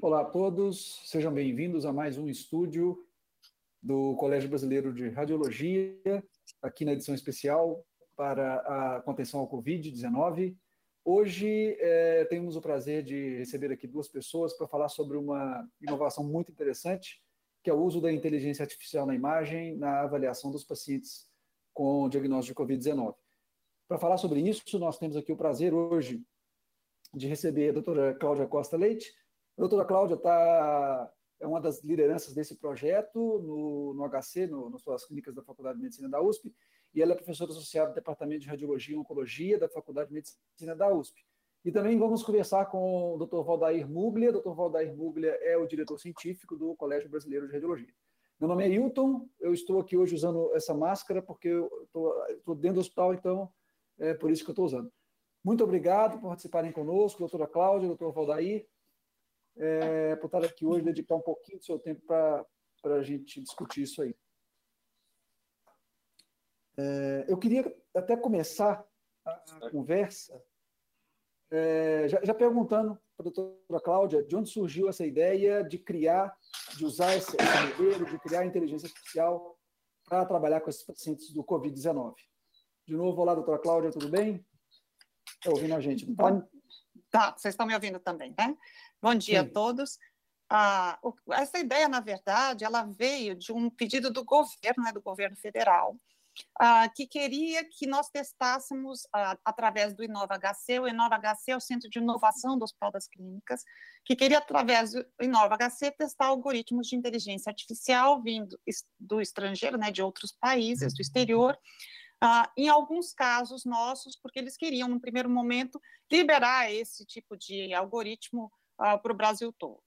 Olá a todos, sejam bem-vindos a mais um estúdio do Colégio Brasileiro de Radiologia, aqui na edição especial para a contenção ao Covid-19. Hoje é, temos o prazer de receber aqui duas pessoas para falar sobre uma inovação muito interessante, que é o uso da inteligência artificial na imagem na avaliação dos pacientes com diagnóstico de Covid-19. Para falar sobre isso, nós temos aqui o prazer hoje de receber a doutora Cláudia Costa Leite, a doutora Cláudia tá, é uma das lideranças desse projeto no, no HC, no, nas suas clínicas da Faculdade de Medicina da USP, e ela é professora associada do Departamento de Radiologia e Oncologia da Faculdade de Medicina da USP. E também vamos conversar com o Dr. Valdair Muglia. Dr. Valdair Muglia é o diretor científico do Colégio Brasileiro de Radiologia. Meu nome é Hilton, eu estou aqui hoje usando essa máscara porque eu estou dentro do hospital, então é por isso que eu estou usando. Muito obrigado por participarem conosco, doutora Cláudia, doutor Valdair é, por estar aqui hoje, dedicar um pouquinho do seu tempo para a gente discutir isso aí. É, eu queria até começar a conversa é, já, já, perguntando para a doutora Cláudia de onde surgiu essa ideia de criar, de usar esse, esse modelo, de criar inteligência artificial para trabalhar com esses pacientes do Covid-19. De novo, olá, doutora Cláudia, tudo bem? Está ouvindo a gente, não tá? Tá, vocês estão me ouvindo também, né? Bom dia Sim. a todos. Ah, essa ideia, na verdade, ela veio de um pedido do governo, né, do governo federal, ah, que queria que nós testássemos, ah, através do Inova HC, o Inova HC é o Centro de Inovação do Hospital das Clínicas, que queria, através do Inova HC, testar algoritmos de inteligência artificial vindo do estrangeiro, né, de outros países, do exterior, Uh, em alguns casos nossos, porque eles queriam, no primeiro momento, liberar esse tipo de algoritmo ah, para o Brasil todo.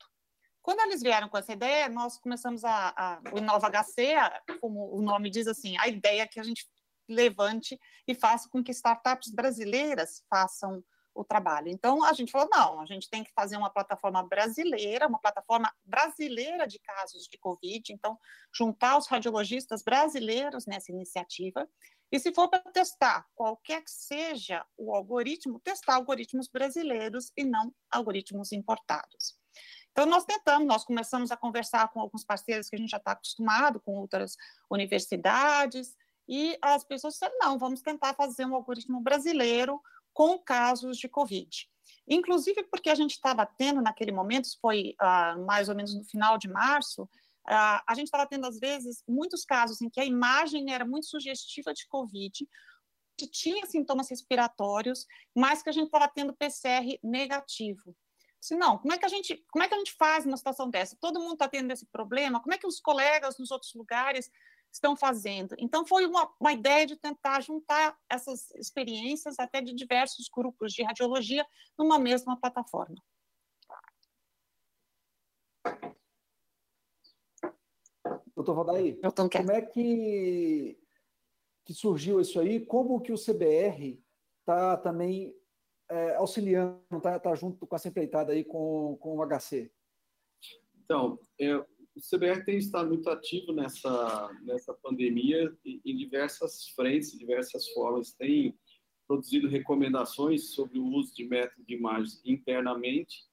Quando eles vieram com essa ideia, nós começamos a, a o Inova HC, a, como o nome diz assim, a ideia é que a gente levante e faça com que startups brasileiras façam o trabalho. Então a gente falou não, a gente tem que fazer uma plataforma brasileira, uma plataforma brasileira de casos de COVID. Então juntar os radiologistas brasileiros nessa iniciativa e se for para testar qualquer que seja o algoritmo, testar algoritmos brasileiros e não algoritmos importados. Então, nós tentamos, nós começamos a conversar com alguns parceiros que a gente já está acostumado, com outras universidades, e as pessoas disseram, não, vamos tentar fazer um algoritmo brasileiro com casos de Covid. Inclusive porque a gente estava tendo naquele momento, isso foi uh, mais ou menos no final de março, Uh, a gente estava tendo, às vezes, muitos casos em que a imagem era muito sugestiva de Covid, que tinha sintomas respiratórios, mas que a gente estava tendo PCR negativo. Se não, como é que a gente, como é que a gente faz numa situação dessa? Todo mundo está tendo esse problema. Como é que os colegas nos outros lugares estão fazendo? Então foi uma, uma ideia de tentar juntar essas experiências até de diversos grupos de radiologia numa mesma plataforma. Doutor Valdaí, como é que, que surgiu isso aí? Como que o CBR está também é, auxiliando, está tá junto com essa empreitada aí com, com o HC? Então, é, o CBR tem estado muito ativo nessa, nessa pandemia em diversas frentes, diversas formas. Tem produzido recomendações sobre o uso de método de imagens internamente,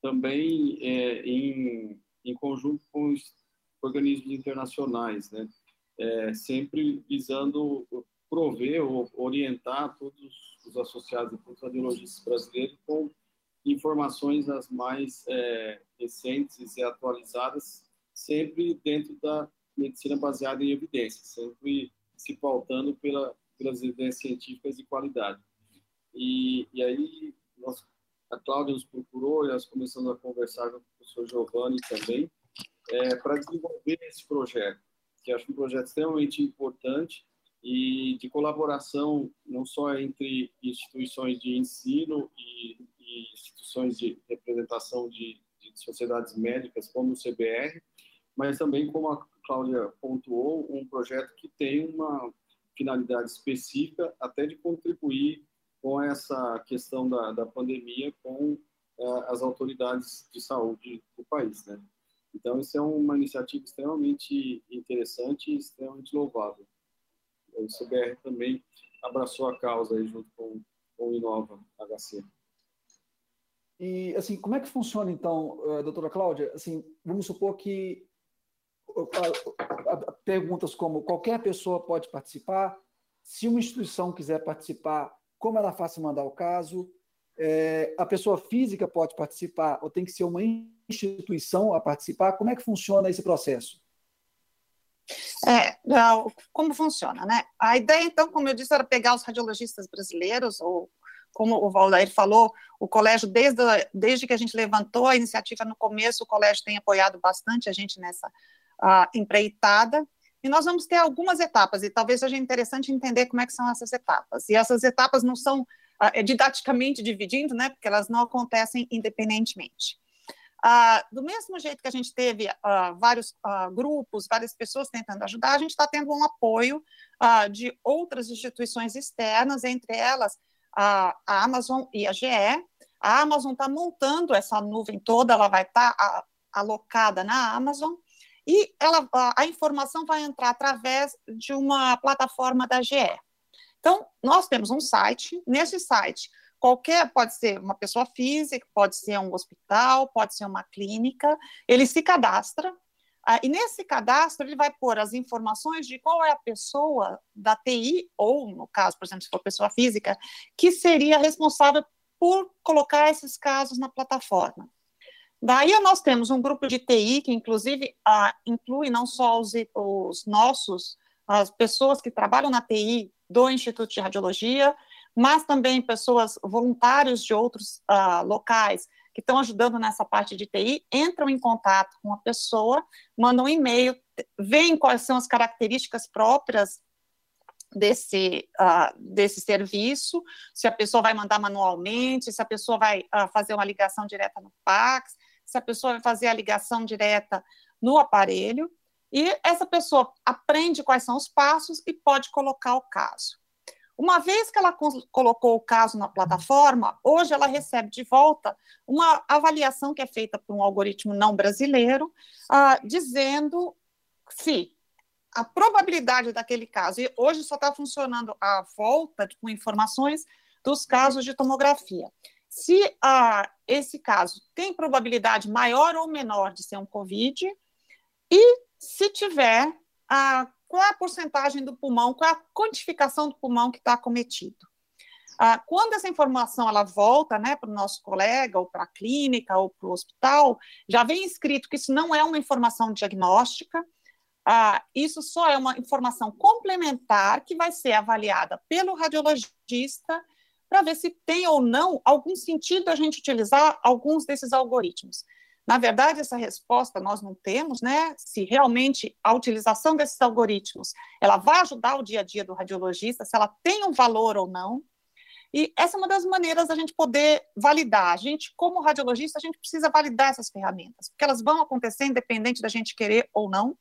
também é, em, em conjunto com organismos internacionais, né? É, sempre visando prover ou orientar todos os associados todos os radiologistas brasileiros com informações as mais é, recentes e atualizadas, sempre dentro da medicina baseada em evidências, sempre se pautando pela, pelas evidências científicas de qualidade. E, e aí, nós, a Cláudia nos procurou e nós começamos a conversar com o professor Giovanni também, é, para desenvolver esse projeto, que acho um projeto extremamente importante e de colaboração não só entre instituições de ensino e, e instituições de representação de, de, sociedades médicas, como o CBR, mas também, como a Cláudia pontuou, um projeto que tem uma finalidade específica até de contribuir com essa questão da, da pandemia com uh, as autoridades de saúde do país, né? Então, isso é uma iniciativa extremamente interessante e extremamente louvável. O CBR também abraçou a causa aí junto com, com o Inova HC. E, assim, como é que funciona, então, uh, doutora Cláudia? Assim, vamos supor que perguntas como qualquer pessoa pode participar, se uma instituição quiser participar, como ela faz mandar o caso, é, a pessoa física pode participar ou tem que ser uma instituição a participar? Como é que funciona esse processo? É, como funciona, né? A ideia, então, como eu disse, era pegar os radiologistas brasileiros ou como o Valdair falou, o colégio, desde, desde que a gente levantou a iniciativa no começo, o colégio tem apoiado bastante a gente nessa uh, empreitada, e nós vamos ter algumas etapas, e talvez seja interessante entender como é que são essas etapas. E essas etapas não são uh, didaticamente dividindo, né, porque elas não acontecem independentemente. Uh, do mesmo jeito que a gente teve uh, vários uh, grupos, várias pessoas tentando ajudar, a gente está tendo um apoio de outras instituições externas, entre elas a, Amazon e a GE. A Amazon está montando essa nuvem toda, ela vai estar tá alocada na Amazon e ela, a informação vai entrar através de uma plataforma da GE. Então, nós temos um site, nesse site, qualquer, pode ser uma pessoa física, pode ser um hospital, pode ser uma clínica, ele se cadastra, ah, e nesse cadastro, ele vai pôr as informações de qual é a pessoa da TI, ou, no caso, por exemplo, se for pessoa física, que seria responsável por colocar esses casos na plataforma. Daí nós temos um grupo de TI, que inclusive ah, inclui não só os, os nossos, as pessoas que trabalham na TI do Instituto de Radiologia, mas também pessoas voluntários de outros ah, locais que estão ajudando nessa parte de TI entram em contato com a pessoa, mandam um e-mail, veem quais são as características próprias desse, uh, desse serviço, se a pessoa vai mandar manualmente, se a pessoa vai uh, fazer uma ligação direta no fax, se a pessoa vai fazer a ligação direta no aparelho, e essa pessoa aprende quais são os passos e pode colocar o caso. Uma vez que ela colocou o caso na plataforma, hoje ela recebe de volta uma avaliação que é feita por um algoritmo não brasileiro, uh, dizendo se a probabilidade daquele caso, e hoje só está funcionando a volta com informações dos casos de tomografia. Se uh, esse caso tem probabilidade maior ou menor de ser um COVID, e se tiver a qual é a porcentagem do pulmão, qual é a quantificação do pulmão que está acometido. Ah, quando essa informação ela volta né, para o nosso colega, ou para a clínica, ou para o hospital, já vem escrito que isso não é uma informação diagnóstica, ah, isso só é uma informação complementar que vai ser avaliada pelo radiologista para ver se tem ou não algum sentido a gente utilizar alguns desses algoritmos. Na verdade, essa resposta nós não temos, né? Se realmente a utilização desses algoritmos ela vai ajudar o dia a dia do radiologista, se ela tem um valor ou não. E essa é uma das maneiras da gente poder validar. A gente, como radiologista, a gente precisa validar essas ferramentas, porque elas vão acontecer independente da gente querer ou não.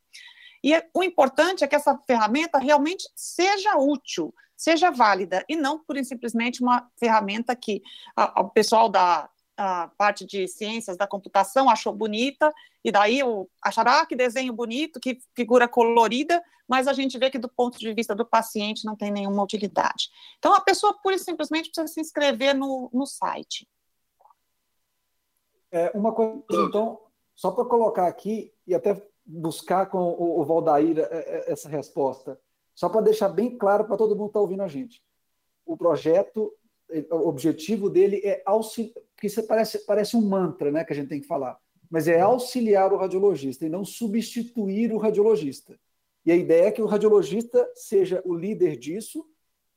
E o importante é que essa ferramenta realmente seja útil, seja válida, e não por simplesmente uma ferramenta que a, o pessoal da a parte de ciências da computação achou bonita, e daí o, acharam, ah, que desenho bonito, que figura colorida, mas a gente vê que do ponto de vista do paciente não tem nenhuma utilidade. Então, a pessoa pura e simplesmente precisa se inscrever no, no site. É, uma coisa, então, só para colocar aqui, e até buscar com o, o é, é, essa resposta, só para deixar bem claro para todo mundo que está ouvindo a gente. O projeto o objetivo dele é auxiliar, porque isso parece, parece um mantra né, que a gente tem que falar, mas é auxiliar o radiologista e não substituir o radiologista. E a ideia é que o radiologista seja o líder disso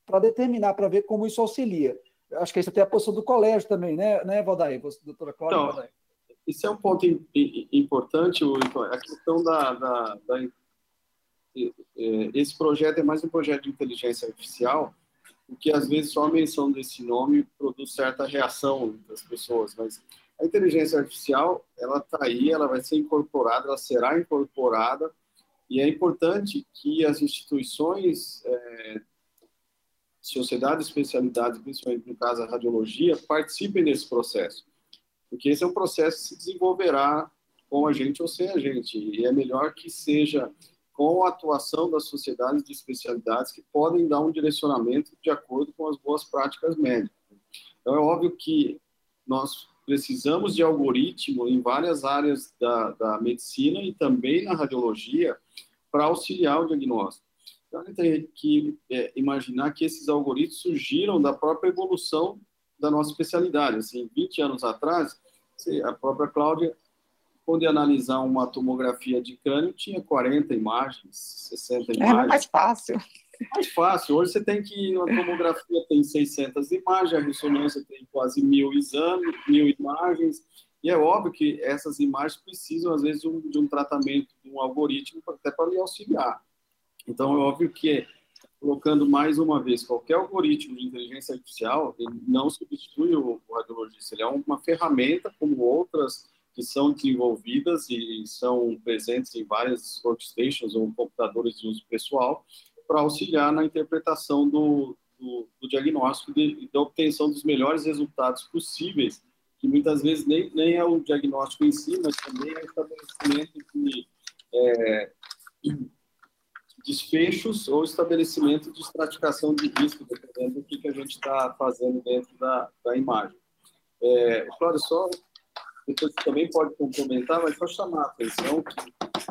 para determinar, para ver como isso auxilia. Acho que isso até é a posição do colégio também, né, né Valdair? Doutora Cláudia, então, Valdair. Isso é um ponto importante, a questão da, da, da, Esse projeto é mais um projeto de inteligência artificial, porque às vezes só a menção desse nome produz certa reação das pessoas, mas a inteligência artificial, ela está aí, ela vai ser incorporada, ela será incorporada, e é importante que as instituições, é, sociedades especialidades, principalmente no caso a radiologia, participem desse processo, porque esse é um processo que se desenvolverá com a gente ou sem a gente. E é melhor que seja com a atuação das sociedades de especialidades que podem dar um direcionamento de acordo com as boas práticas médicas. Então, é óbvio que nós precisamos de algoritmo em várias áreas da, da medicina e também na radiologia para auxiliar o diagnóstico. Então, a gente tem que é, imaginar que esses algoritmos surgiram da própria evolução da nossa especialidade. Assim, 20 anos atrás, a própria Cláudia, quando ia analisar uma tomografia de crânio, tinha 40 imagens, 60 imagens. Era mais fácil. Mais fácil. Hoje você tem que, uma tomografia tem 600 imagens, a ressonância tem quase mil exames, mil imagens, e é óbvio que essas imagens precisam, às vezes, de um, de um tratamento, de um algoritmo, até para lhe auxiliar. Então, é óbvio que, colocando mais uma vez, qualquer algoritmo de inteligência artificial, ele não substitui o, o radiologista, ele é uma ferramenta como outras que são desenvolvidas e são presentes em várias workstations ou computadores de uso pessoal para auxiliar na interpretação do, do, do diagnóstico e da obtenção dos melhores resultados possíveis, que muitas vezes nem, nem é o diagnóstico em si, mas também é o estabelecimento de é, desfechos ou estabelecimento de estratificação de risco, dependendo do que, que a gente está fazendo dentro da, da imagem. É, Cláudio, só depois também pode complementar, mas só chamar a atenção que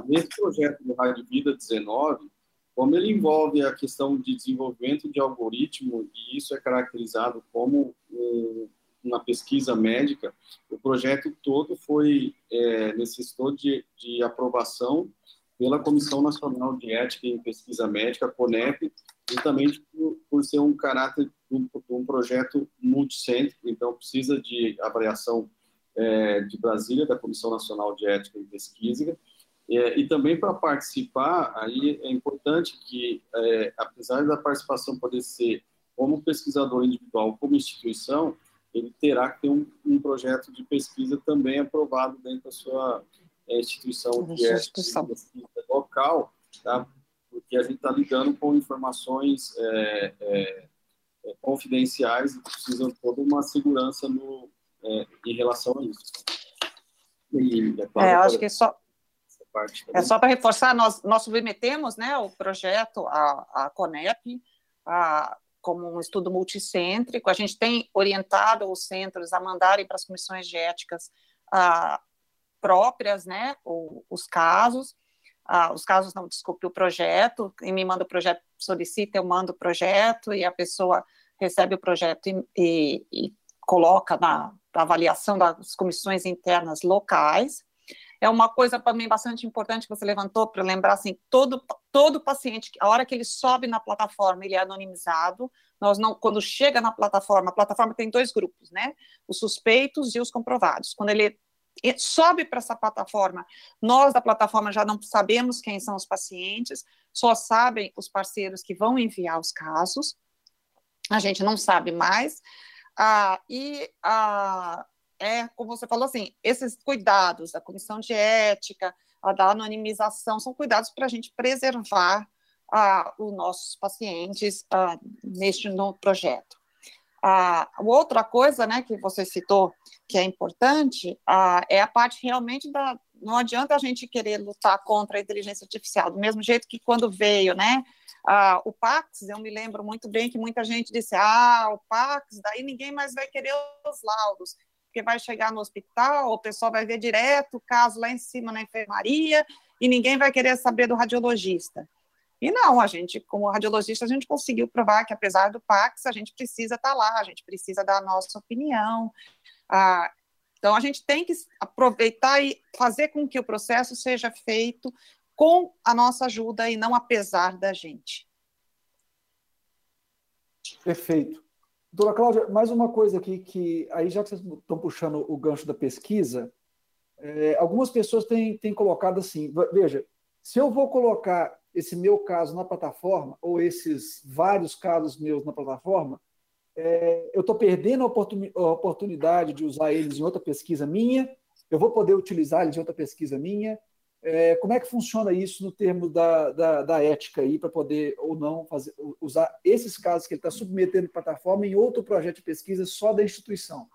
nesse projeto do Rádio Vida 19, como ele envolve a questão de desenvolvimento de algoritmo, e isso é caracterizado como um, uma pesquisa médica, o projeto todo foi, é, necessitou de, de aprovação pela Comissão Nacional de Ética em Pesquisa Médica, CONEP, justamente por, por ser um caráter um, um, projeto multicêntrico, então precisa de avaliação é, de Brasília, da Comissão Nacional de Ética em Pesquisa, é, e também para participar, aí é importante que, é, apesar da participação poder ser como pesquisador individual, como instituição, ele terá que ter um, um projeto de pesquisa também aprovado dentro da sua é, instituição que é pesquisa local, tá? porque a gente está lidando com informações é, é, é, confidenciais e precisam de toda uma segurança no, é, em relação a isso. E, é, claro, é acho que só é só para reforçar, nós, nós submetemos né, o projeto à, à CONEP a, como um estudo multicêntrico. A gente tem orientado os centros a mandarem para as comissões de éticas a, próprias, né, o, os casos, ah, os casos não, desculpe, o projeto, e me manda o projeto, solicita, eu mando o projeto, e a pessoa recebe o projeto e, e, e coloca na, na avaliação das comissões internas locais, é uma coisa mim bastante importante que você levantou para lembrar assim todo todo paciente a hora que ele sobe na plataforma ele é anonimizado nós não quando chega na plataforma a plataforma tem dois grupos né os suspeitos e os comprovados quando ele sobe para essa plataforma. Nós da plataforma já não sabemos quem são os pacientes, só sabem os parceiros que vão enviar os casos. A gente não sabe mais. Ah, e ah, é, como você falou assim, esses cuidados da comissão de ética, a da anonimização, são cuidados para a gente preservar ah, os nossos pacientes ah, neste no projeto. A outra coisa, né, que você citou, que é importante, a, é a parte realmente da. Não adianta a gente querer lutar contra a inteligência artificial, do mesmo jeito que quando veio, né, a, o Pax, eu me lembro muito bem que muita gente disse: ah, o Pax, daí ninguém mais vai querer os laudos, porque vai chegar no hospital, o pessoal vai ver direto o caso lá em cima na enfermaria e ninguém vai querer saber do radiologista. E não, a gente, como radiologista, a gente conseguiu provar que, apesar do Pax, a gente precisa estar tá lá, a gente precisa dar a nossa opinião. Ah, então, a gente tem que aproveitar e fazer com que o processo seja feito com a nossa ajuda e não apesar da gente. Perfeito. Doutora Cláudia, mais uma coisa aqui que, aí já que vocês estão puxando o gancho da pesquisa, é, algumas pessoas têm, têm colocado assim, veja, se eu vou colocar esse meu caso na plataforma, ou esses vários casos meus na plataforma, é, eu estou perdendo a, oportunidade de usar eles em outra pesquisa minha, eu vou poder utilizar eles em outra pesquisa minha. É, como é que funciona isso no termo da, da, da ética aí, para poder ou não fazer, usar esses casos que ele está submetendo à plataforma em outro projeto de pesquisa só da instituição?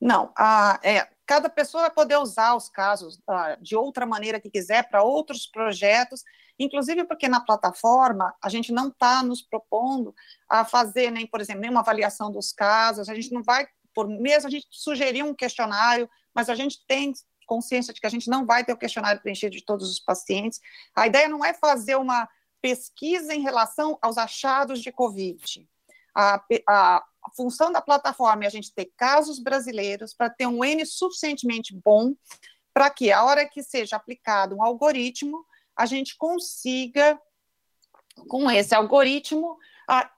Não, a, é, cada pessoa vai poder usar os casos uh, de outra maneira que quiser para outros projetos, inclusive porque na plataforma a gente não está nos propondo a fazer nem, por exemplo, nenhuma avaliação dos casos, a gente não vai, por mesmo a gente sugerir um questionário, mas a gente tem consciência de que a gente não vai ter o questionário preenchido de todos os pacientes. A ideia não é fazer uma pesquisa em relação aos achados de Covid. A, a, função da plataforma é a gente ter casos brasileiros para ter um N suficientemente bom para que, a hora que seja aplicado um algoritmo, a gente consiga, com esse algoritmo,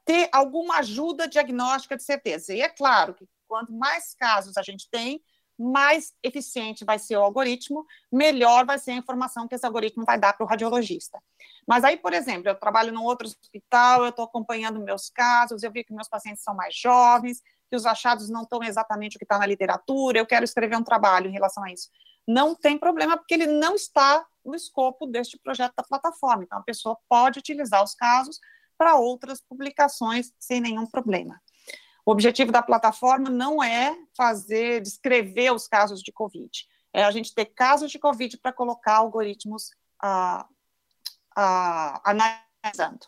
ter alguma ajuda diagnóstica de certeza. E é claro que quanto mais casos a gente tem, mais eficiente vai ser o algoritmo, melhor vai ser a informação que esse algoritmo vai dar para o radiologista. Mas aí, por exemplo, eu trabalho num outro hospital, eu estou acompanhando meus casos, eu vi que meus pacientes são mais jovens, que os achados não estão exatamente o que está na literatura, eu quero escrever um trabalho em relação a isso. Não tem problema, porque ele não está no escopo deste projeto da plataforma. Então, a pessoa pode utilizar os casos para outras publicações sem nenhum problema. O objetivo da plataforma não é fazer, descrever os casos de Covid, é a gente ter casos de Covid para colocar algoritmos ah, ah, analisando.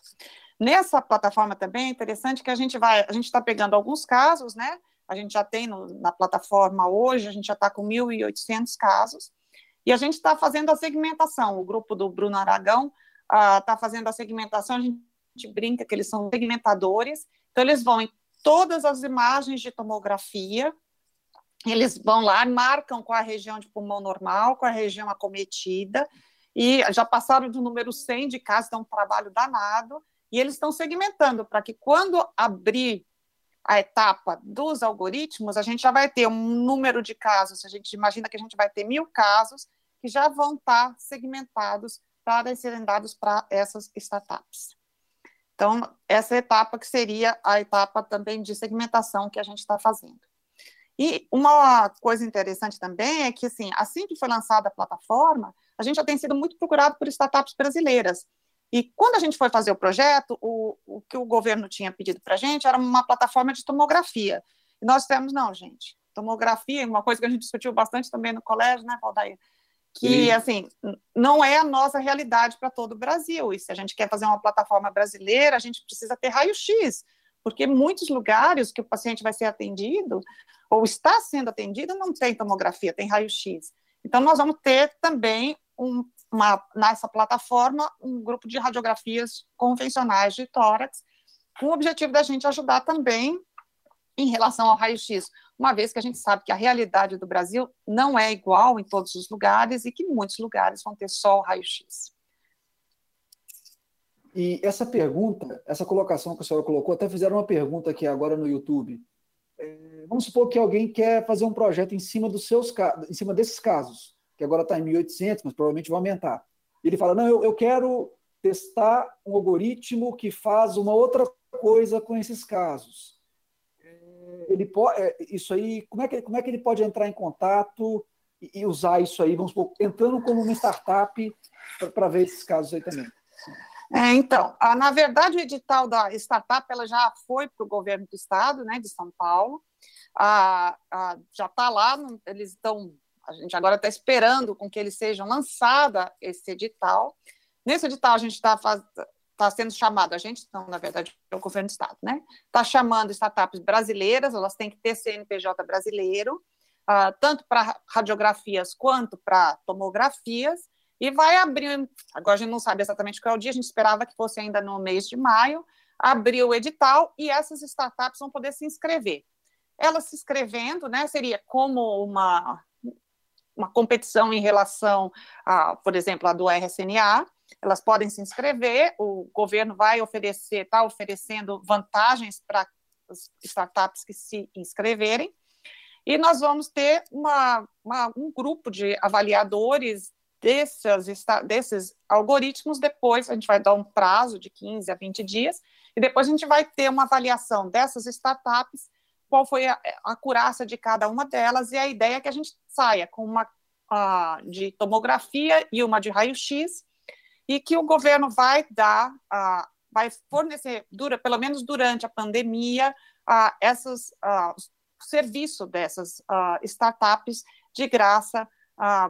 Nessa plataforma também é interessante que a gente vai, a gente está pegando alguns casos, né? A gente já tem no, na plataforma hoje, a gente já está com 1.800 casos, e a gente está fazendo a segmentação. O grupo do Bruno Aragão está ah, fazendo a segmentação, a gente brinca que eles são segmentadores, então eles vão todas as imagens de tomografia. Eles vão lá, marcam com a região de pulmão normal, com a região acometida, e já passaram do número 100 de casos, então é um trabalho danado, e eles estão segmentando para que quando abrir a etapa dos algoritmos, a gente já vai ter um número de casos, a gente imagina que a gente vai ter mil casos que já vão estar segmentados para serem dados para essas startups. Então, essa etapa que seria a etapa também de segmentação que a gente está fazendo. E uma coisa interessante também é que, assim, assim que foi lançada a plataforma, a gente já tem sido muito procurado por startups brasileiras. E quando a gente foi fazer o projeto, o, o que o governo tinha pedido para a gente era uma plataforma de tomografia. E nós temos, não, gente, tomografia, uma coisa que a gente discutiu bastante também no colégio, né, Valdair? Que, Sim. assim, não é a nossa realidade para todo o Brasil. E se a gente quer fazer uma plataforma brasileira, a gente precisa ter raio-x, porque muitos lugares que o paciente vai ser atendido, ou está sendo atendido, não tem tomografia, tem raio-x. Então, nós vamos ter também um, uma, nessa plataforma um grupo de radiografias convencionais de tórax, com o objetivo da gente ajudar também em relação ao raio-x uma vez que a gente sabe que a realidade do Brasil não é igual em todos os lugares e que muitos lugares vão ter só o raio-x. E essa pergunta, essa colocação que a senhora colocou, até fizeram uma pergunta aqui agora no YouTube. É, vamos supor que alguém quer fazer um projeto em cima dos seus em cima desses casos, que agora está em 1.800, mas provavelmente vai aumentar. Ele fala: não, eu, eu quero testar um algoritmo que faz uma outra coisa com esses casos ele pode, é, isso aí, como é, que, como é que ele pode entrar em contato e, e usar isso aí, vamos supor, entrando como uma startup para ver esses casos aí também? É, então, a, na verdade, o edital da startup ela já foi para o governo do estado, né, de São Paulo, a, a, já está lá, eles estão, a gente agora está esperando com que eles sejam lançada esse edital. Nesse edital a gente está está sendo chamado, a gente não, na verdade, é o governo do Estado, né? Está chamando startups brasileiras, elas têm que ter CNPJ brasileiro, uh, tanto para radiografias quanto para tomografias, e vai abrir, agora a gente não sabe exatamente qual é o dia, a gente esperava que fosse ainda no mês de maio, abrir o edital e essas startups vão poder se inscrever. Elas se inscrevendo, né, seria como uma, uma competição em relação, a, por exemplo, a do RSNA, elas podem se inscrever, o governo vai oferecer, está oferecendo vantagens para as startups que se inscreverem, e nós vamos ter uma, uma, um grupo de avaliadores desses, algoritmos, depois a gente vai dar um prazo de 15 a 20 dias, e depois a gente vai ter uma avaliação dessas startups, qual foi a, a acurácia de cada uma delas, e a ideia é que a gente saia com uma uh, de tomografia e uma de raio-x, e que o governo vai dar, uh, vai fornecer, dura, pelo menos durante a pandemia, uh, essas, uh, serviço dessas startups de graça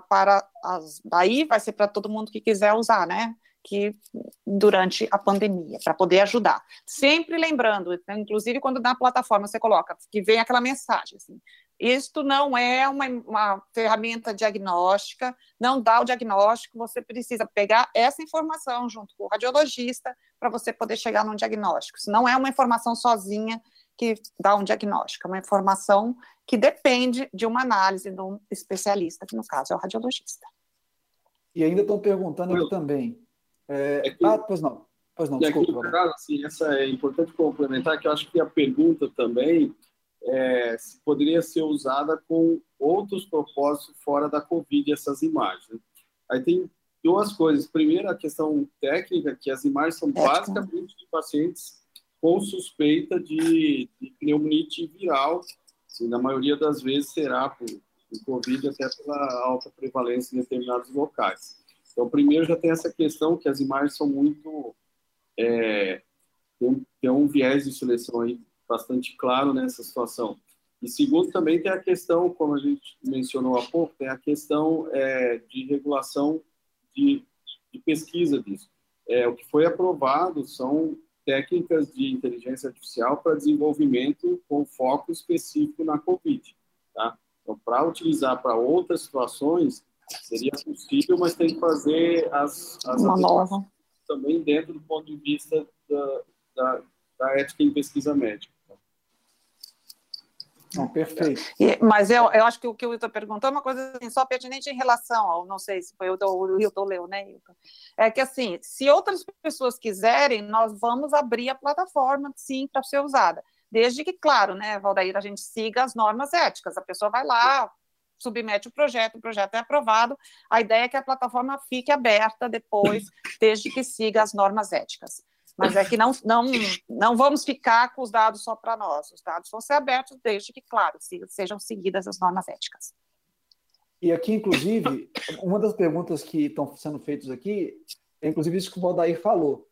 para as. Daí vai ser para todo mundo que quiser usar, né? Que durante a pandemia, para poder ajudar. Sempre lembrando, inclusive quando na plataforma você coloca que vem aquela mensagem assim, isto não é uma, uma, ferramenta diagnóstica, não dá o diagnóstico, você precisa pegar essa informação junto com o radiologista para você poder chegar num diagnóstico. Isso não é uma informação sozinha que dá um diagnóstico, é uma informação que depende de uma análise de um especialista, que no caso é o radiologista. E ainda estão perguntando aqui também. É... É que... Ah, pois não. Pois não, desculpa. Aqui, assim, essa é importante complementar, que eu acho que a pergunta também é, poderia ser usada com outros propósitos fora da Covid, essas imagens. Né? Aí tem duas coisas. Primeiro, a questão técnica, que as imagens são basicamente de pacientes com suspeita de, de pneumonite viral, assim, na maioria das vezes será por, por Covid, até pela alta prevalência em determinados locais. Então, primeiro já tem essa questão que as imagens são muito... É, tem, tem um viés de seleção aí bastante claro nessa situação. E segundo, também tem a questão, como a gente mencionou há pouco, tem a questão é, de regulação de, de pesquisa disso. É, o que foi aprovado são técnicas de inteligência artificial para desenvolvimento com foco específico na COVID. Tá? Então, para utilizar para outras situações, seria possível, mas tem que fazer as, as Uma nova. também dentro do ponto de vista da, da, da ética em pesquisa médica. Não, perfeito. E, mas eu, eu acho que o que o Wilton perguntou é uma coisa assim, só pertinente em relação ao, não sei se foi o, o Wilton leu, né, Wilton? É que assim, se outras pessoas quiserem, nós vamos abrir a plataforma, sim, para ser usada. Desde que, claro, né, Valdair, a gente siga as normas éticas. A pessoa vai lá, submete o projeto, o projeto é aprovado. A ideia é que a plataforma fique aberta depois, desde que siga as normas éticas. Mas é que não, não, não vamos ficar com os dados só para nós. Os dados vão ser abertos desde que, claro, sejam seguidas as normas éticas. E aqui, inclusive, uma das perguntas que estão sendo feitas aqui é, inclusive, isso que o Valdair falou.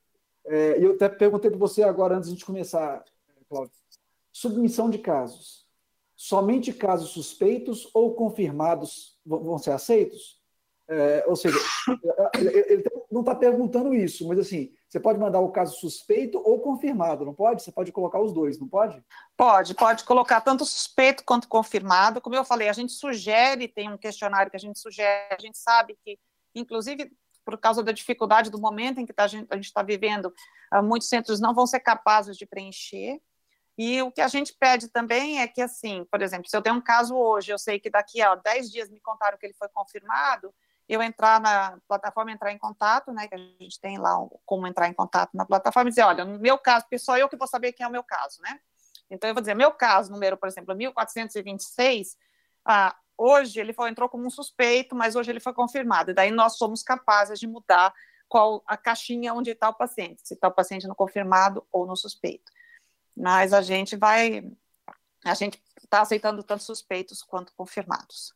É, eu até perguntei para você agora, antes de começar, Cláudio. Submissão de casos. Somente casos suspeitos ou confirmados vão ser aceitos? É, ou seja, ele não está perguntando isso, mas assim, você pode mandar o caso suspeito ou confirmado, não pode? Você pode colocar os dois, não pode? Pode, pode colocar tanto suspeito quanto confirmado. Como eu falei, a gente sugere, tem um questionário que a gente sugere, a gente sabe que, inclusive, por causa da dificuldade do momento em que tá, a gente está vivendo, ah, muitos centros não vão ser capazes de preencher. E o que a gente pede também é que, assim, por exemplo, se eu tenho um caso hoje, eu sei que daqui a 10 dias me contaram que ele foi confirmado, eu entrar na plataforma, entrar em contato, né, que a gente tem lá como entrar em contato na plataforma e dizer, olha, no meu caso, só eu que vou saber quem é o meu caso, né? Então, eu vou dizer, meu caso, número, por exemplo, 1426, ah, hoje ele foi, entrou como um suspeito, mas hoje ele foi confirmado, e daí nós somos capazes de mudar qual a caixinha onde está o paciente, se está o paciente no confirmado ou no suspeito. Mas a gente vai, a gente está aceitando tanto suspeitos quanto confirmados.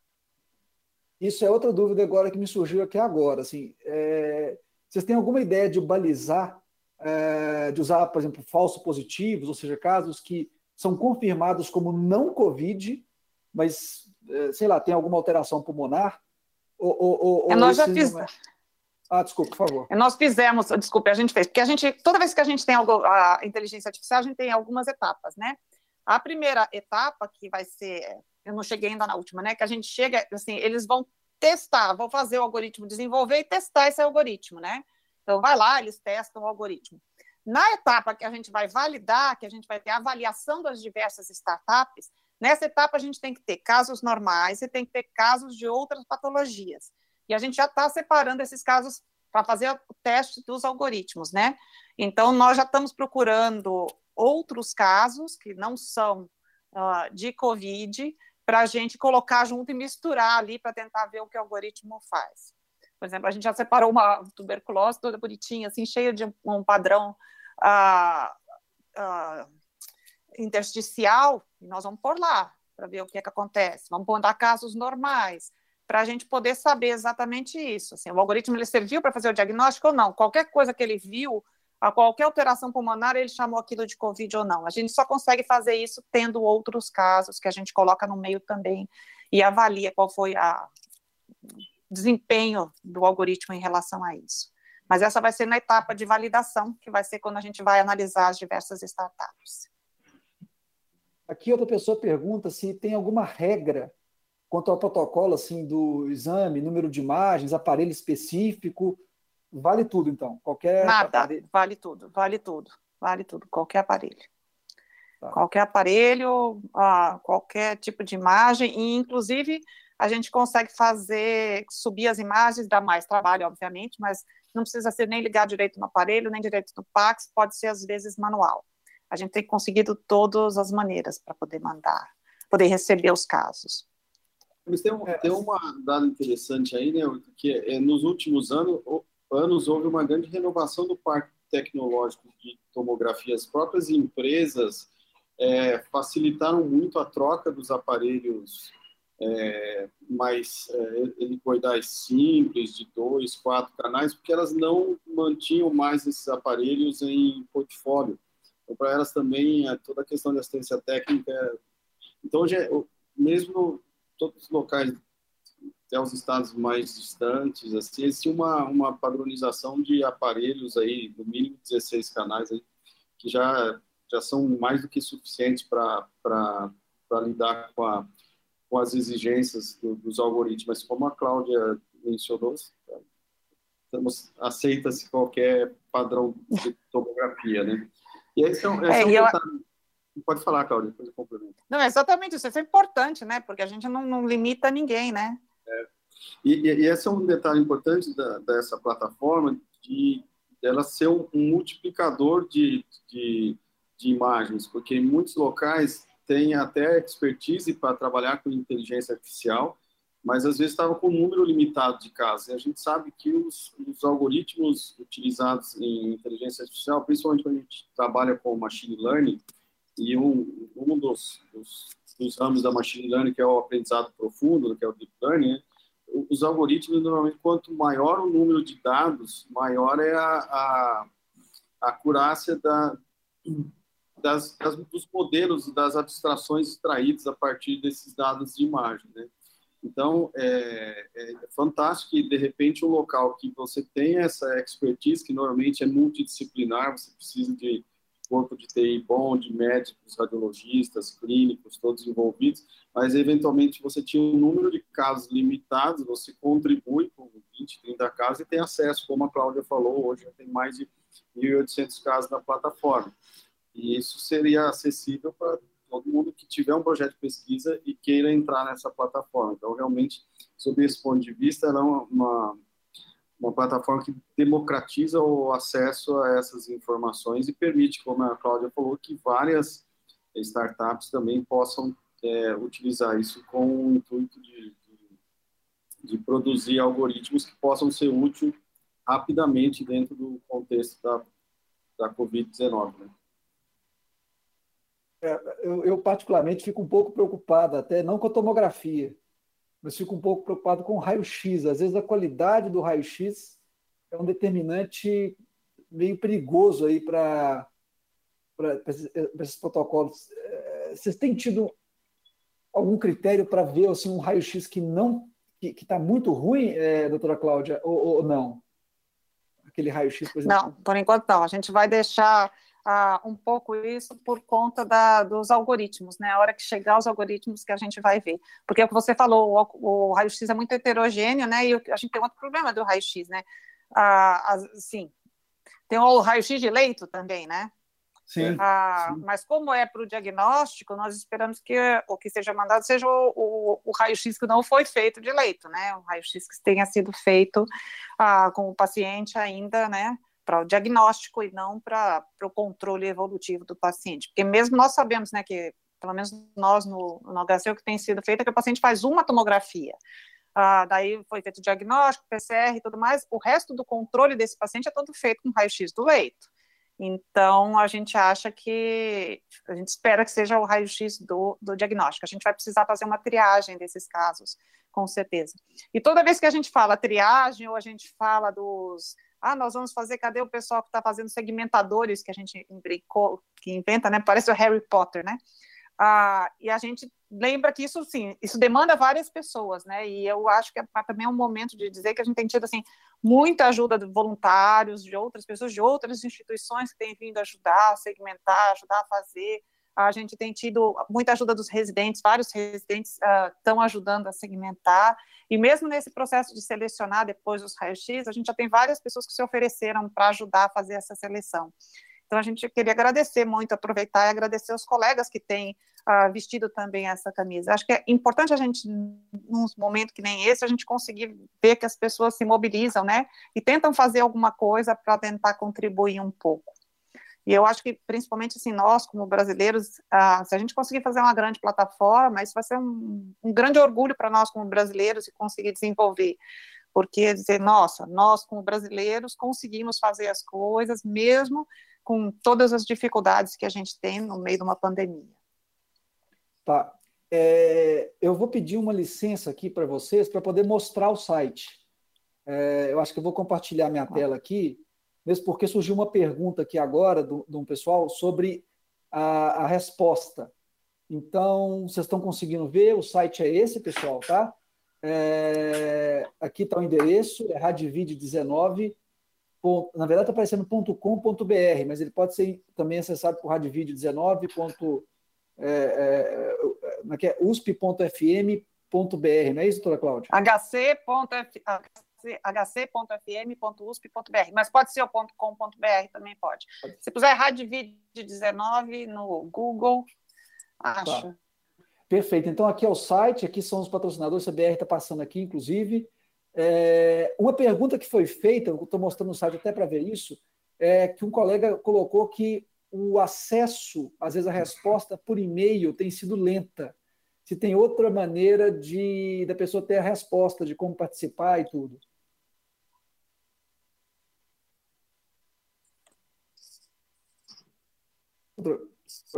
Isso é outra dúvida agora que me surgiu aqui agora. Assim, é, vocês têm alguma ideia de balizar, é, de usar, por exemplo, falsos positivos, ou seja, casos que são confirmados como não Covid, mas, é, sei lá, tem alguma alteração pulmonar? Ou, ou, ou, é, nós já fizemos. Ah, desculpa, por favor. É, nós fizemos, desculpe, a gente fez, porque a gente, toda vez que a gente tem algo, a inteligência artificial, a gente tem algumas etapas, né? A primeira etapa, que vai ser eu não cheguei ainda na última, né? Que a gente chega, assim, eles vão testar, vão fazer o algoritmo desenvolver e testar esse algoritmo, né? Então, vai lá, eles testam o algoritmo. Na etapa que a gente vai validar, que a gente vai ter a avaliação das diversas startups, nessa etapa a gente tem que ter casos normais e tem que ter casos de outras patologias. E a gente já está separando esses casos para fazer o teste dos algoritmos, né? Então, nós já estamos procurando outros casos que não são uh, de COVID, para a gente colocar junto e misturar ali para tentar ver o que o algoritmo faz. Por exemplo, a gente já separou uma tuberculose toda bonitinha, assim, cheia de um padrão ah, ah, intersticial, e nós vamos pôr lá para ver o que, é que acontece. Vamos pôr casos normais, para a gente poder saber exatamente isso. Assim, o algoritmo ele serviu para fazer o diagnóstico ou não? Qualquer coisa que ele viu a qualquer alteração pulmonar, ele chamou aquilo de Covid ou não. A gente só consegue fazer isso tendo outros casos que a gente coloca no meio também e avalia qual foi a desempenho do algoritmo em relação a isso. Mas essa vai ser na etapa de validação, que vai ser quando a gente vai analisar as diversas startups. Aqui outra pessoa pergunta se tem alguma regra quanto ao protocolo assim do exame, número de imagens, aparelho específico, vale tudo então, qualquer Nada, aparelho. vale tudo, vale tudo, vale tudo, qualquer aparelho. Tá. Qualquer aparelho, qualquer tipo de imagem, e inclusive a gente consegue fazer, subir as imagens, dá mais trabalho, obviamente, mas não precisa ser nem ligar direito no aparelho, nem direito no Pax, pode ser às vezes manual. A gente tem conseguido todas as maneiras para poder mandar, poder receber os casos. Mas tem, um, tem uma dado interessante aí, né, que é, nos últimos anos, anos houve uma grande renovação do parque tecnológico de tomografia. As próprias empresas é, facilitaram muito a troca dos aparelhos é, mais é, helicoidais simples, de dois, quatro canais, porque elas não mantinham mais esses aparelhos em portfólio. Então, para elas também, é, toda a questão de assistência técnica. É, então, já, mesmo todos os locais, até os estados mais distantes, assim, existe uma, uma padronização de aparelhos aí, no mínimo 16 canais, aí, que já, já são mais do que suficientes para lidar com, a, com as exigências do, dos algoritmos. Como a Cláudia mencionou, aceita-se qualquer padrão de tomografia, né? E é um, esse é, é eu... Pode falar, Cláudia, depois eu complemento. Não, é exatamente isso. Isso é importante, né? Porque a gente não, não limita ninguém, né? É. E, e, esse é um detalhe importante da, dessa plataforma, de ela ser um, um multiplicador de, de, de, imagens, porque em muitos locais tem até expertise para trabalhar com inteligência artificial, mas às vezes estava com um número limitado de casos. E a gente sabe que os, os, algoritmos utilizados em inteligência artificial, principalmente quando a gente trabalha com machine learning, e um, um dos, dos, dos, ramos da machine learning, que é o aprendizado profundo, que é o deep learning, né? Os algoritmos, normalmente, quanto maior o número de dados, maior é a, a, a acurácia da, das, das, dos modelos, das abstrações extraídas a partir desses dados de imagem. Né? Então, é, é, fantástico que, de repente, um local que você tem essa expertise, que normalmente é multidisciplinar, você precisa de corpo de TI bom, de médicos, radiologistas, clínicos, todos envolvidos, mas eventualmente você tinha um número de casos limitados, você contribui com 20, 30 casos e tem acesso, como a Cláudia falou, hoje já tem mais de 1.800 casos na plataforma. E isso seria acessível para todo mundo que tiver um projeto de pesquisa e queira entrar nessa plataforma. Então, realmente, sob esse ponto de vista, ela é uma, uma plataforma que democratiza o acesso a essas informações e permite, como a Cláudia falou, que várias startups também possam é, utilizar isso com o intuito de, de, de, produzir algoritmos que possam ser úteis rapidamente dentro do contexto da, da Covid-19. Né? É, eu, eu, particularmente, fico um pouco preocupado, até não com a tomografia, mas fico um pouco preocupado com o raio-x. Às vezes a qualidade do raio-x é um determinante meio perigoso aí para esses protocolos. É, vocês têm tido algum critério para ver assim, um raio-x que não que está muito ruim, é, doutora Cláudia, ou, ou não? Aquele raio-x, por exemplo? Não, por enquanto não. A gente vai deixar um pouco isso por conta da, dos algoritmos, né? A hora que chegar os algoritmos que a gente vai ver. Porque é o que você falou, o, o raio-x é muito heterogêneo, né? E a gente tem outro problema do raio-x, né? Ah, assim, tem o raio-x de leito também, né? Sim, ah, sim. Mas como é para o diagnóstico, nós esperamos que o que seja mandado seja o, o, o raio-x que não foi feito de leito, né? O raio-x que tenha sido feito ah, com o paciente ainda, né? Para o diagnóstico e não para o controle evolutivo do paciente. Porque mesmo nós sabemos, né, que pelo menos nós no, no HC, o que tem sido feito é que o paciente faz uma tomografia. Ah, daí foi feito o diagnóstico, PCR e tudo mais. O resto do controle desse paciente é todo feito com raio-x do leito. Então, a gente acha que, a gente espera que seja o raio-x do, do diagnóstico. A gente vai precisar fazer uma triagem desses casos, com certeza. E toda vez que a gente fala triagem ou a gente fala dos ah, nós vamos fazer, cadê o pessoal que está fazendo segmentadores que a gente brincou, que inventa, né? Parece o Harry Potter, né? ah, e a gente lembra que isso, sim, isso demanda várias pessoas, né? E eu acho que é, também é um momento de dizer que a gente tem tido, assim, muita ajuda de voluntários, de outras pessoas, de outras instituições que têm vindo ajudar a segmentar, ajudar a fazer. A gente tem tido muita ajuda dos residentes, vários residentes estão uh, ajudando a segmentar. E mesmo nesse processo de selecionar depois os raios-x, a gente já tem várias pessoas que se ofereceram para ajudar a fazer essa seleção. Então, a gente queria agradecer muito, aproveitar e agradecer os colegas que têm uh, vestido também essa camisa. Acho que é importante a gente, num momento que nem esse, a gente conseguir ver que as pessoas se mobilizam, né? E tentam fazer alguma coisa para tentar contribuir um pouco. E eu acho que, principalmente, assim, nós, como brasileiros, uh, se a gente conseguir fazer uma grande plataforma, isso vai ser um, um grande orgulho para nós, como brasileiros, e conseguir desenvolver porque dizer, nossa, nós como brasileiros conseguimos fazer as coisas mesmo com todas as dificuldades que a gente tem no meio de uma pandemia. Tá. É, eu vou pedir uma licença aqui para vocês para poder mostrar o site. É, eu acho que eu vou compartilhar minha tá. tela aqui, mesmo porque surgiu uma pergunta aqui agora do, de um pessoal sobre a, a resposta. Então, vocês estão conseguindo ver? O site é esse, pessoal, tá? É, aqui está o endereço, é radivide19 na verdade está aparecendo .com.br, mas ele pode ser também acessado por radiovideo19. É, é, é, é usp.fm.br, não é isso, doutora Cláudia? hc.fm.usp.br, mas pode ser o .com.br também pode. Se puser Rádio Vídeo 19 no Google, acha. Tá. Perfeito. Então, aqui é o site, aqui são os patrocinadores, a BR está passando aqui, inclusive. É, uma pergunta que foi feita, eu estou mostrando no site até para ver isso, é que um colega colocou que o acesso, às vezes a resposta por e-mail tem sido lenta. Se tem outra maneira de da pessoa ter a resposta de como participar e tudo.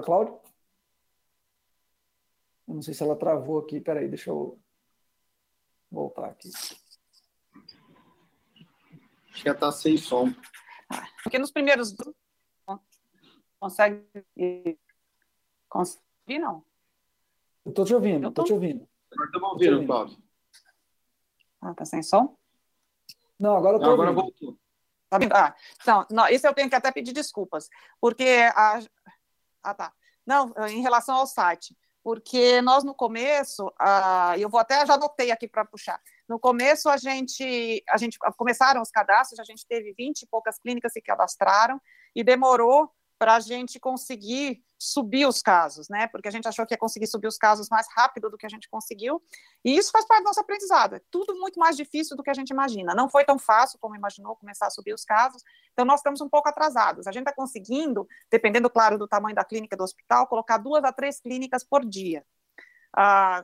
Cláudio? Eu não sei se ela travou aqui. Peraí, deixa eu voltar aqui. Acho que está sem som. Porque nos primeiros consegue conseguir não? Estou te ouvindo, estou te ouvindo. Agora estamos ouvindo, Cláudio. Ah, tá sem som? Não, agora estou Agora voltou. Tá ah, então, não, isso eu tenho que até pedir desculpas, porque a... ah, tá. Não, em relação ao site, porque nós no começo, ah, eu vou até já anotei aqui para puxar. No começo, a gente, a gente começaram os cadastros, a gente teve 20 e poucas clínicas que cadastraram, e demorou para a gente conseguir subir os casos, né? Porque a gente achou que ia conseguir subir os casos mais rápido do que a gente conseguiu, e isso faz parte do nosso aprendizado. É tudo muito mais difícil do que a gente imagina. Não foi tão fácil como imaginou começar a subir os casos, então nós estamos um pouco atrasados. A gente está conseguindo, dependendo, claro, do tamanho da clínica do hospital, colocar duas a três clínicas por dia. Ah,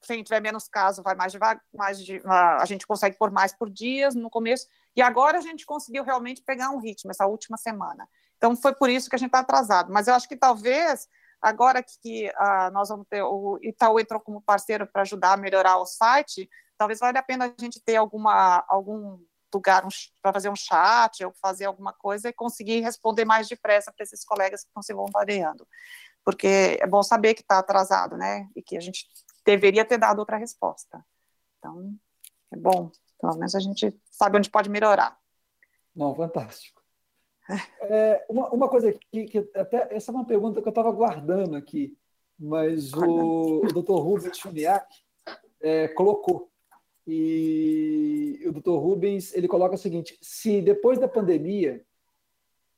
se tiver menos casos, vai mais devagar, mais de, a gente consegue por mais por dias no começo, e agora a gente conseguiu realmente pegar um ritmo essa última semana. Então foi por isso que a gente está atrasado. Mas eu acho que talvez agora que uh, nós vamos ter o Itaú entrou como parceiro para ajudar a melhorar o site, talvez valha a pena a gente ter alguma algum lugar um, para fazer um chat ou fazer alguma coisa e conseguir responder mais depressa para esses colegas que estão se voluntariando, porque é bom saber que está atrasado, né? E que a gente deveria ter dado outra resposta. Então, é bom. Pelo menos a gente sabe onde pode melhorar. Não, fantástico. É, uma, uma coisa que, que até essa é uma pergunta que eu estava guardando aqui, mas o, o Dr. Rubens Chuniak é, colocou. E o Dr. Rubens ele coloca o seguinte: se depois da pandemia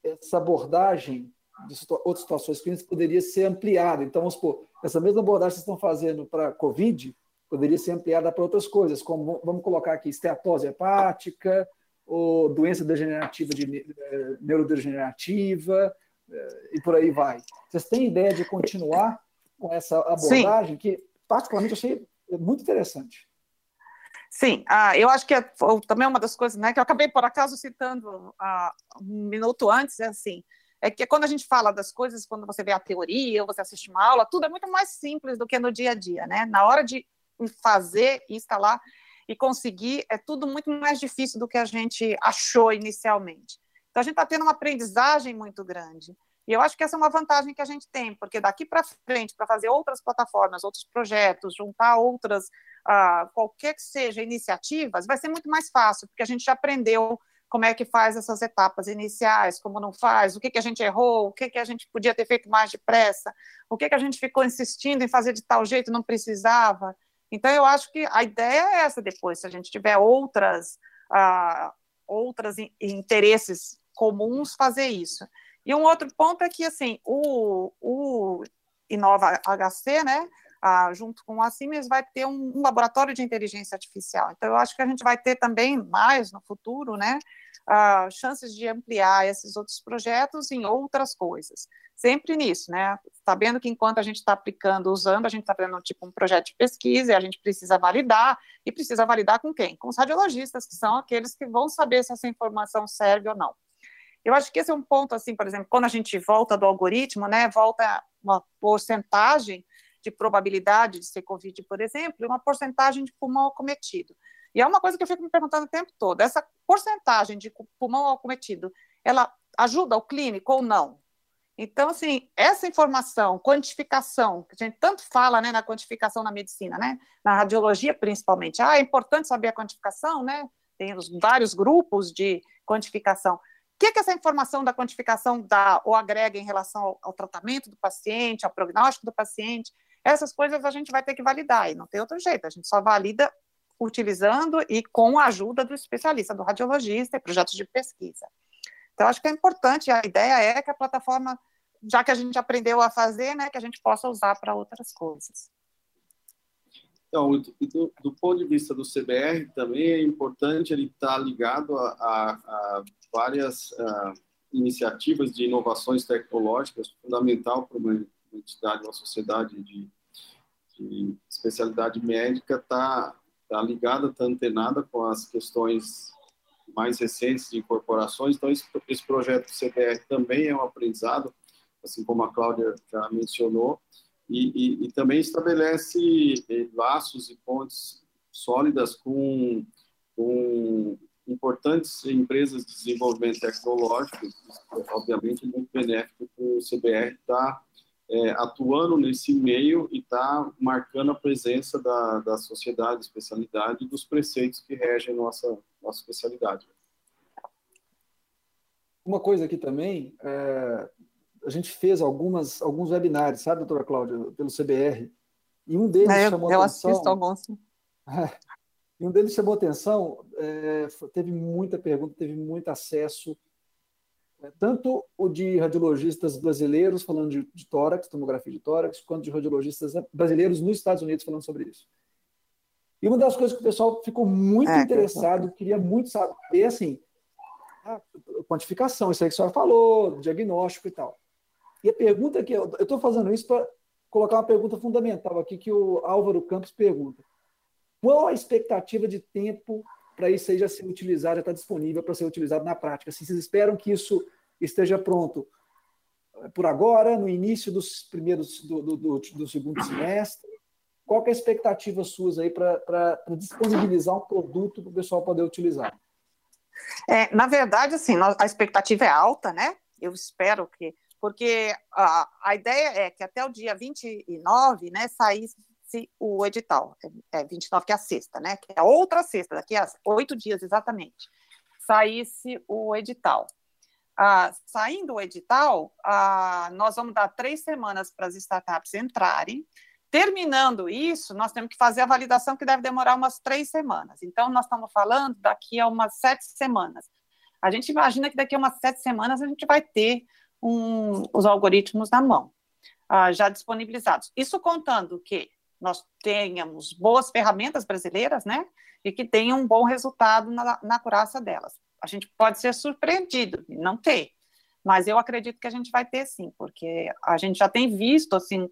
essa abordagem de outras situações clínicas poderia ser ampliada. Então, vamos supor, essa mesma abordagem que vocês estão fazendo para COVID poderia ser ampliada para outras coisas, como vamos colocar aqui esteatose hepática, ou doença degenerativa de eh, neurodegenerativa eh, e por aí vai. Vocês têm ideia de continuar com essa abordagem Sim. que particularmente achei muito interessante. Sim, ah, eu acho que é, também uma das coisas né, que eu acabei por acaso citando ah, um minuto antes, é assim, é que quando a gente fala das coisas, quando você vê a teoria, ou você assiste uma aula, tudo é muito mais simples do que no dia a dia, né? Na hora de fazer, instalar e conseguir, é tudo muito mais difícil do que a gente achou inicialmente. Então, a gente está tendo uma aprendizagem muito grande. E eu acho que essa é uma vantagem que a gente tem, porque daqui para frente, para fazer outras plataformas, outros projetos, juntar outras, uh, qualquer que seja, iniciativas, vai ser muito mais fácil, porque a gente já aprendeu como é que faz essas etapas iniciais, como não faz, o que, que a gente errou, o que, que a gente podia ter feito mais depressa, o que, que a gente ficou insistindo em fazer de tal jeito não precisava. Então, eu acho que a ideia é essa depois, se a gente tiver outras, uh, outras interesses comuns, fazer isso. E um outro ponto é que, assim, o, o Inova HC, né, ah, junto com a Siemens, vai ter um, um, laboratório de inteligência artificial. Então, eu acho que a gente vai ter também mais no futuro, né, ah, chances de ampliar esses outros projetos em outras coisas. Sempre nisso, né, sabendo que enquanto a gente está aplicando, usando, a gente está fazendo tipo um projeto de pesquisa e a gente precisa validar, e precisa validar com quem? Com os radiologistas, que são aqueles que vão saber se essa informação serve ou não. Eu acho que esse é um ponto, assim, por exemplo, quando a gente volta do algoritmo, né, volta uma porcentagem de probabilidade de ser Covid, por exemplo, e uma porcentagem de pulmão acometido. E é uma coisa que eu fico me perguntando o tempo todo, essa porcentagem de pulmão acometido, ela ajuda o clínico ou não? Então, assim, essa informação, quantificação, que a gente tanto fala né, na quantificação na medicina, né, na radiologia principalmente, ah, é importante saber a quantificação, né, tem os vários grupos de quantificação que, que essa informação da quantificação dá ou agrega em relação ao, ao, tratamento do paciente, ao prognóstico do paciente, essas coisas a gente vai ter que validar, e não tem outro jeito, a gente só valida utilizando e com a ajuda do especialista, do radiologista e projetos de pesquisa. Então, acho que é importante, a ideia é que a plataforma, já que a gente aprendeu a fazer, né, que a gente possa usar para outras coisas. Então, do, do, ponto de vista do CBR, também é importante ele estar tá ligado a, a, a várias uh, iniciativas de inovações tecnológicas, fundamental para uma entidade, uma sociedade de, de especialidade médica, está tá ligada, está antenada com as questões mais recentes de incorporações. Então, esse, esse projeto do CBR também é um aprendizado, assim como a Cláudia já mencionou, e, e, e também estabelece eh, laços e pontes sólidas com, com importantes empresas de desenvolvimento tecnológico, obviamente muito benéfico para o CBR estar é, atuando nesse meio e estar marcando a presença da, da sociedade, especialidade e dos preceitos que regem nossa nossa especialidade. Uma coisa aqui também, é, a gente fez algumas, alguns webinários, sabe, doutora Cláudia, pelo CBR, e um deles é, chamou eu atenção... Eu assisto alguns. e um deles chamou atenção, é, teve muita pergunta, teve muito acesso, tanto o de radiologistas brasileiros falando de, de tórax, tomografia de tórax, quanto de radiologistas brasileiros nos Estados Unidos falando sobre isso. E uma das coisas que o pessoal ficou muito é, interessado, queria muito saber, assim, a quantificação, isso aí que a senhora falou, diagnóstico e tal. E a pergunta que eu estou fazendo isso para colocar uma pergunta fundamental aqui que o Álvaro Campos pergunta. Qual a expectativa de tempo para isso aí já ser utilizado, já está disponível para ser utilizado na prática? Assim, vocês esperam que isso esteja pronto eh, por agora, no início dos primeiros do, do, do, do segundo semestre? Qual é a expectativa suas aí para disponibilizar um produto para o pessoal poder utilizar? É, na verdade, assim, a expectativa é alta, né? Eu espero que porque a, a ideia é que até o dia 29, né, saísse o edital, é, 29 é que é a sexta, né, que é a outra sexta, daqui a oito dias exatamente, saísse o edital. Ah, saindo o edital, ah, nós vamos dar três semanas para as startups entrarem. Terminando isso, nós temos que fazer a validação que deve demorar umas três semanas. Então, nós estamos falando daqui a umas sete semanas. A gente imagina que daqui a umas sete semanas a gente vai ter um, os algoritmos na mão, ah, já disponibilizados. Isso contando que nós tenhamos boas ferramentas brasileiras, né? E que tenham um bom resultado na, na curaça delas. A gente pode ser surpreendido e não ter, mas eu acredito que a gente vai ter sim, porque a gente já tem visto, assim,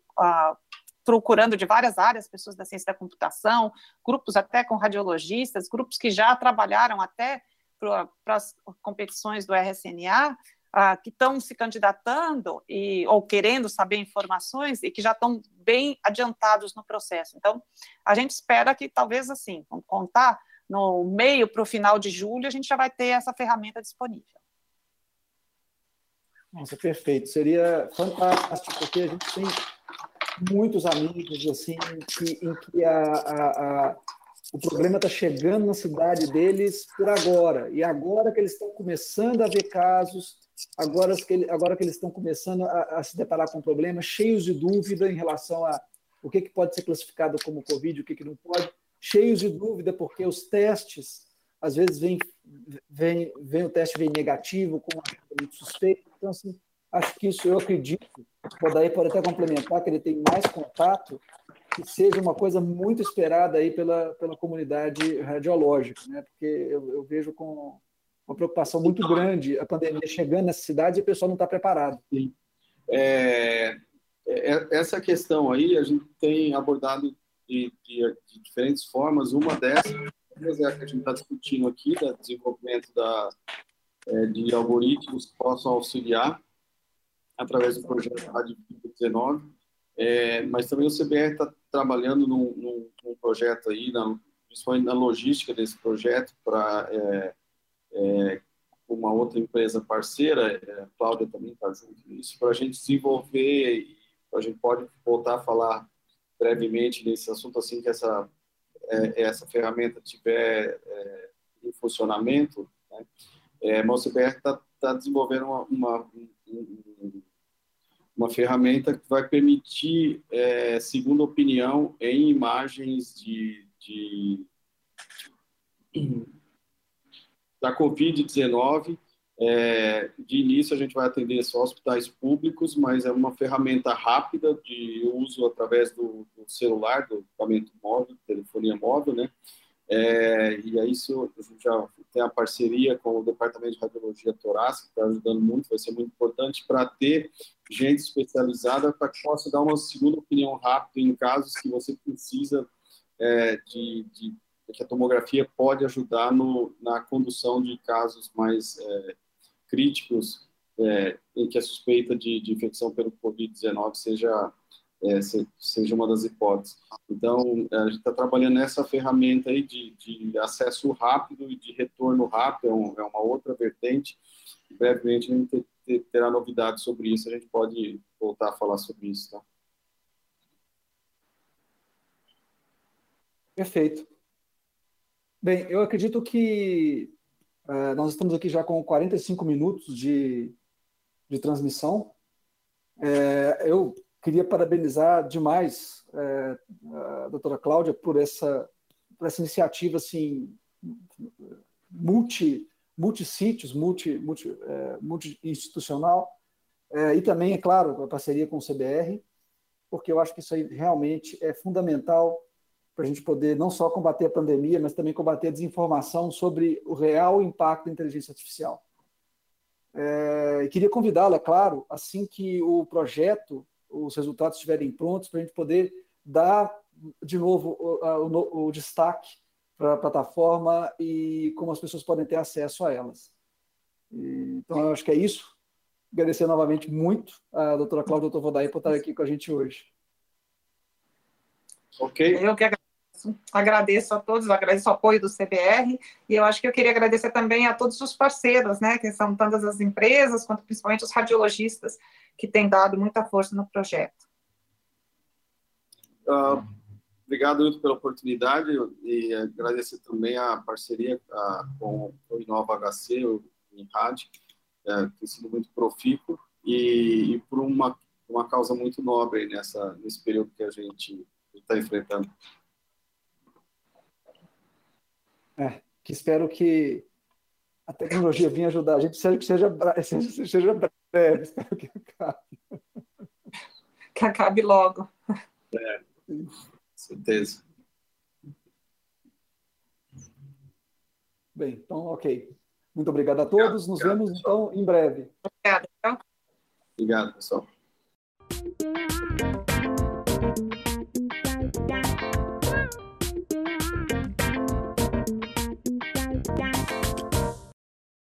procurando de várias áreas, pessoas da ciência da computação, grupos até com radiologistas, grupos que já trabalharam até para as competições do RSNA, ah, que estão se candidatando e, ou querendo saber informações e que já estão bem adiantados no processo. Então, a gente espera que talvez assim, vamos contar, no meio para o final de julho, a gente já vai ter essa ferramenta disponível. Nossa, perfeito. Seria fantástico, porque a gente tem muitos amigos assim que, em que a, a, a o problema está chegando na cidade deles por agora. E agora que eles estão começando a ver casos, agora que, agora que eles estão começando a, a se deparar com problemas, cheios de dúvida em relação a o que, que pode ser classificado como Covid, o que, que não pode, cheios de dúvida, porque os testes, às vezes, vem, vem, vem o teste vem negativo, com muito suspeito. Então, assim, acho que isso eu acredito, o daí pode até complementar, que ele tem mais contato, que seja uma coisa muito esperada aí pela, pela comunidade radiológica, né? porque eu, eu vejo com uma preocupação muito grande a pandemia chegando nessa cidade e o pessoal não está preparado. Sim. É, é, essa questão aí a gente tem abordado de, de, de diferentes formas. Uma dessas é a que a gente está discutindo aqui, do desenvolvimento da, é, de algoritmos que possam auxiliar através do projeto Rádio 19 é, mas também o CBR está trabalhando num, num, num, projeto aí, na, principalmente na logística desse projeto, para é, é, uma outra empresa parceira, é, a Cláudia também está junto nisso, para a gente desenvolver e a gente pode voltar a falar brevemente nesse assunto assim que essa é, essa ferramenta tiver é, em funcionamento, né? É, está tá desenvolvendo uma, uma um, uma ferramenta que vai permitir é, segunda opinião em imagens de, de da Covid-19. É, de início, a gente vai atender só hospitais públicos, mas é uma ferramenta rápida de uso através do, do celular, do equipamento móvel, telefonia móvel, né? É, e aí isso a gente já tem a parceria com o Departamento de Radiologia Torácica, que está ajudando muito, vai ser muito importante para ter gente especializada para que possa dar uma segunda opinião rápida em casos que você precisa é, de, de, que a tomografia pode ajudar no, na condução de casos mais é, críticos é, em que a suspeita de, de infecção pelo Covid-19 seja é, seja uma das hipóteses. Então, a gente está trabalhando nessa ferramenta aí de, de, acesso rápido e de retorno rápido, é, um, é uma outra vertente. Brevemente, a gente terá novidades sobre isso, a gente pode voltar a falar sobre isso. Tá? Perfeito. Bem, eu acredito que uh, nós estamos aqui já com 45 minutos de, de transmissão. É, eu queria parabenizar demais é, a doutora Cláudia por essa, por essa iniciativa assim, multi, multi-sítios, multi, multi, é, multi-institucional, e também, é claro, a parceria com o CBR, porque eu acho que isso aí realmente é fundamental para a gente poder não só combater a pandemia, mas também combater a desinformação sobre o real impacto da inteligência artificial. É, queria convidá-la, é claro, assim que o projeto os resultados estiverem prontos, para a gente poder dar de novo o, o, o destaque para a plataforma e como as pessoas podem ter acesso a elas. E, então, eu acho que é isso. Agradecer novamente muito a doutora Cláudia e doutor Vodaí por estar aqui com a gente hoje. Ok. Eu que agradeço. A todos, agradeço o apoio do CBR e eu acho que eu queria agradecer também a todos os parceiros, né, que são tantas as empresas quanto principalmente os radiologistas que tem dado muita força no projeto. Uh, obrigado muito pela oportunidade e agradecer também a parceria uh, com o Inova HC, o INRAD, uh, tem sido muito profícuo e, e, por uma, uma causa muito nobre nessa, nesse período que a gente está enfrentando. É, que espero que a tecnologia venha ajudar a gente, seja que seja, seja, seja breve, espero que acabe. Que acabe logo. É, certeza. Bem, então, ok. Muito obrigado a todos. Nos obrigado, vemos, pessoal. então, em breve. Obrigada. Obrigado, pessoal.